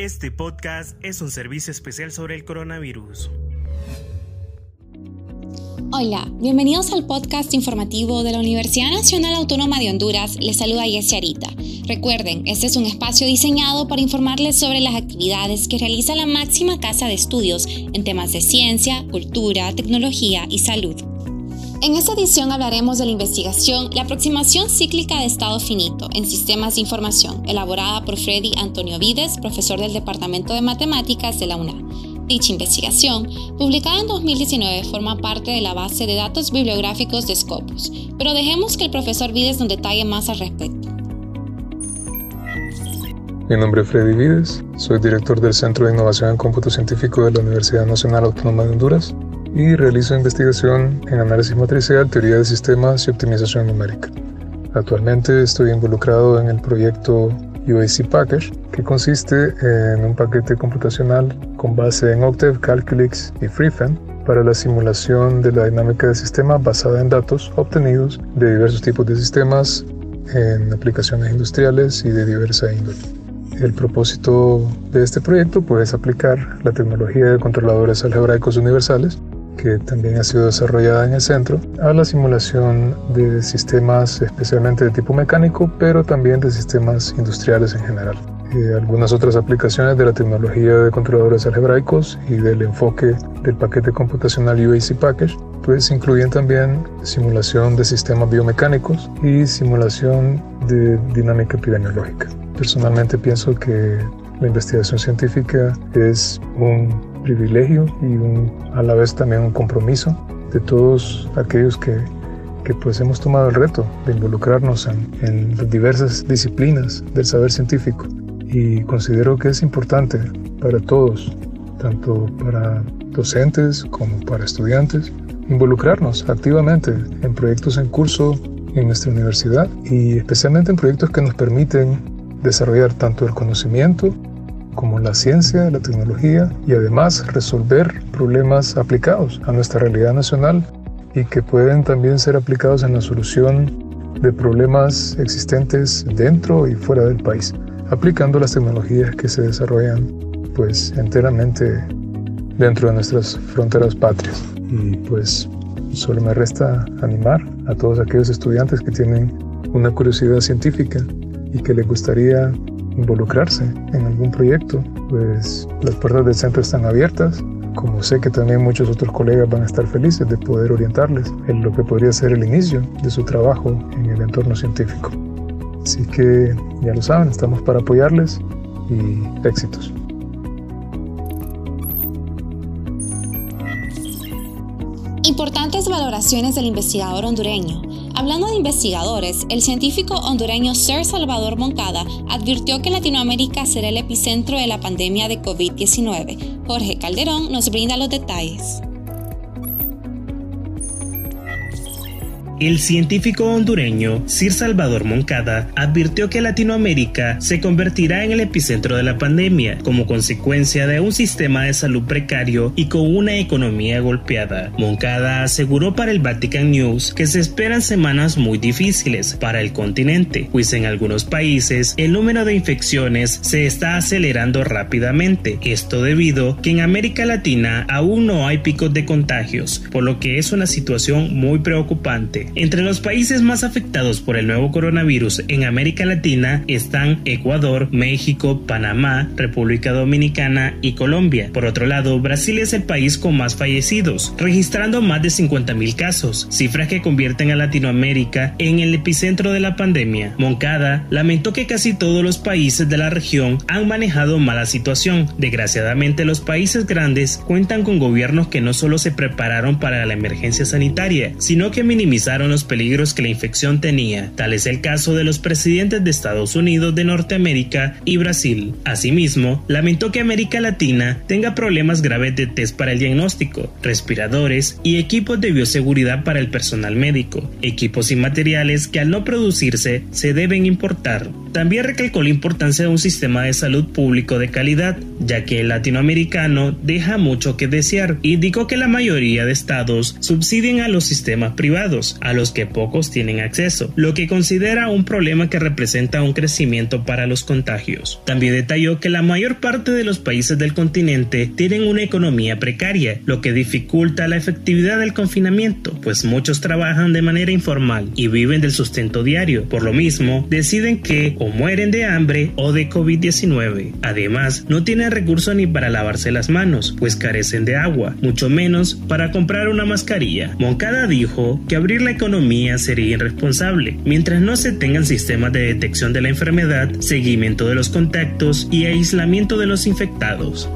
Este podcast es un servicio especial sobre el coronavirus. Hola, bienvenidos al podcast informativo de la Universidad Nacional Autónoma de Honduras. Les saluda Jessie Arita. Recuerden, este es un espacio diseñado para informarles sobre las actividades que realiza la máxima casa de estudios en temas de ciencia, cultura, tecnología y salud. En esta edición hablaremos de la investigación La aproximación cíclica de estado finito en sistemas de información, elaborada por Freddy Antonio Vides, profesor del Departamento de Matemáticas de la UNAM. Dicha investigación, publicada en 2019, forma parte de la base de datos bibliográficos de Scopus, pero dejemos que el profesor Vides nos detalle más al respecto. Mi nombre es Freddy Vides, soy director del Centro de Innovación en Cómputo Científico de la Universidad Nacional Autónoma de Honduras y realizo investigación en análisis matricial, teoría de sistemas y optimización numérica. Actualmente estoy involucrado en el proyecto UAC Package, que consiste en un paquete computacional con base en Octave, Calculix y FreeFan para la simulación de la dinámica de sistema basada en datos obtenidos de diversos tipos de sistemas en aplicaciones industriales y de diversa índole. El propósito de este proyecto pues, es aplicar la tecnología de controladores algebraicos universales que también ha sido desarrollada en el centro, a la simulación de sistemas especialmente de tipo mecánico, pero también de sistemas industriales en general. Eh, algunas otras aplicaciones de la tecnología de controladores algebraicos y del enfoque del paquete computacional UAC Package, pues incluyen también simulación de sistemas biomecánicos y simulación de dinámica epidemiológica. Personalmente pienso que la investigación científica es un privilegio y a la vez también un compromiso de todos aquellos que, que pues hemos tomado el reto de involucrarnos en, en las diversas disciplinas del saber científico. Y considero que es importante para todos, tanto para docentes como para estudiantes, involucrarnos activamente en proyectos en curso en nuestra universidad y especialmente en proyectos que nos permiten desarrollar tanto el conocimiento como la ciencia, la tecnología y además resolver problemas aplicados a nuestra realidad nacional y que pueden también ser aplicados en la solución de problemas existentes dentro y fuera del país, aplicando las tecnologías que se desarrollan pues enteramente dentro de nuestras fronteras patrias. Y pues solo me resta animar a todos aquellos estudiantes que tienen una curiosidad científica y que les gustaría involucrarse en algún proyecto, pues las puertas del centro están abiertas. Como sé que también muchos otros colegas van a estar felices de poder orientarles en lo que podría ser el inicio de su trabajo en el entorno científico. Así que ya lo saben, estamos para apoyarles y éxitos. Importantes valoraciones del investigador hondureño. Hablando de investigadores, el científico hondureño Sir Salvador Moncada advirtió que Latinoamérica será el epicentro de la pandemia de COVID-19. Jorge Calderón nos brinda los detalles. El científico hondureño Sir Salvador Moncada advirtió que Latinoamérica se convertirá en el epicentro de la pandemia como consecuencia de un sistema de salud precario y con una economía golpeada. Moncada aseguró para el Vatican News que se esperan semanas muy difíciles para el continente, pues en algunos países el número de infecciones se está acelerando rápidamente. Esto debido que en América Latina aún no hay picos de contagios, por lo que es una situación muy preocupante. Entre los países más afectados por el nuevo coronavirus en América Latina están Ecuador, México, Panamá, República Dominicana y Colombia. Por otro lado, Brasil es el país con más fallecidos, registrando más de 50.000 casos, cifras que convierten a Latinoamérica en el epicentro de la pandemia. Moncada lamentó que casi todos los países de la región han manejado mala situación. Desgraciadamente, los países grandes cuentan con gobiernos que no solo se prepararon para la emergencia sanitaria, sino que minimizaron los peligros que la infección tenía. Tal es el caso de los presidentes de Estados Unidos de Norteamérica y Brasil. Asimismo, lamentó que América Latina tenga problemas graves de test para el diagnóstico, respiradores y equipos de bioseguridad para el personal médico, equipos y materiales que al no producirse se deben importar. También recalcó la importancia de un sistema de salud público de calidad, ya que el latinoamericano deja mucho que desear. Indicó que la mayoría de estados subsidian a los sistemas privados, a los que pocos tienen acceso, lo que considera un problema que representa un crecimiento para los contagios. También detalló que la mayor parte de los países del continente tienen una economía precaria, lo que dificulta la efectividad del confinamiento, pues muchos trabajan de manera informal y viven del sustento diario. Por lo mismo, deciden que o mueren de hambre o de COVID-19. Además, no tienen recursos ni para lavarse las manos, pues carecen de agua, mucho menos para comprar una mascarilla. Moncada dijo que abrir la economía sería irresponsable, mientras no se tengan sistemas de detección de la enfermedad, seguimiento de los contactos y aislamiento de los infectados.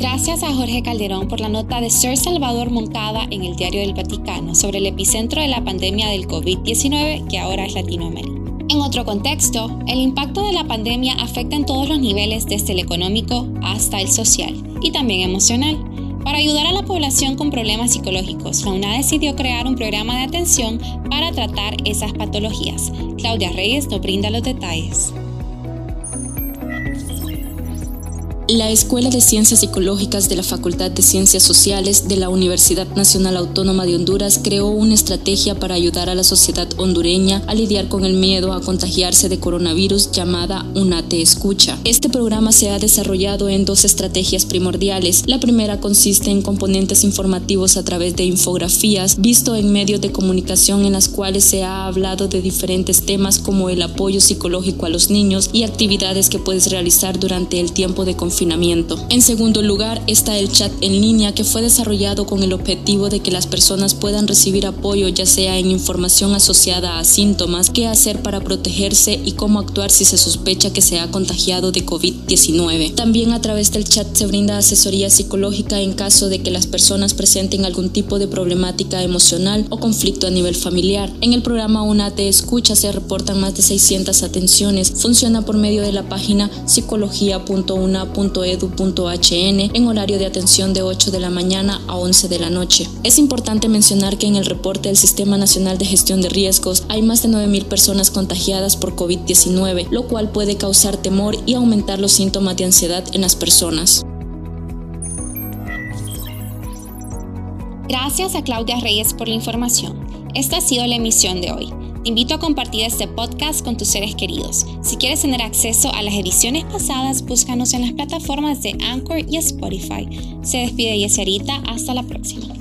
Gracias a Jorge Calderón por la nota de Sir Salvador Moncada en el Diario del Vaticano sobre el epicentro de la pandemia del COVID-19 que ahora es Latinoamérica. En otro contexto, el impacto de la pandemia afecta en todos los niveles desde el económico hasta el social y también emocional. Para ayudar a la población con problemas psicológicos, la UNA decidió crear un programa de atención para tratar esas patologías. Claudia Reyes nos brinda los detalles. La Escuela de Ciencias Psicológicas de la Facultad de Ciencias Sociales de la Universidad Nacional Autónoma de Honduras creó una estrategia para ayudar a la sociedad hondureña a lidiar con el miedo a contagiarse de coronavirus llamada UNATE Escucha. Este programa se ha desarrollado en dos estrategias primordiales. La primera consiste en componentes informativos a través de infografías, visto en medios de comunicación en las cuales se ha hablado de diferentes temas como el apoyo psicológico a los niños y actividades que puedes realizar durante el tiempo de confinamiento en segundo lugar está el chat en línea que fue desarrollado con el objetivo de que las personas puedan recibir apoyo ya sea en información asociada a síntomas, qué hacer para protegerse y cómo actuar si se sospecha que se ha contagiado de COVID-19. También a través del chat se brinda asesoría psicológica en caso de que las personas presenten algún tipo de problemática emocional o conflicto a nivel familiar. En el programa UNATE Escucha se reportan más de 600 atenciones. Funciona por medio de la página psicología.una.com en horario de atención de 8 de la mañana a 11 de la noche. Es importante mencionar que en el reporte del Sistema Nacional de Gestión de Riesgos hay más de 9.000 personas contagiadas por COVID-19, lo cual puede causar temor y aumentar los síntomas de ansiedad en las personas. Gracias a Claudia Reyes por la información. Esta ha sido la emisión de hoy. Te invito a compartir este podcast con tus seres queridos. Si quieres tener acceso a las ediciones pasadas, búscanos en las plataformas de Anchor y Spotify. Se despide Yeserita, hasta la próxima.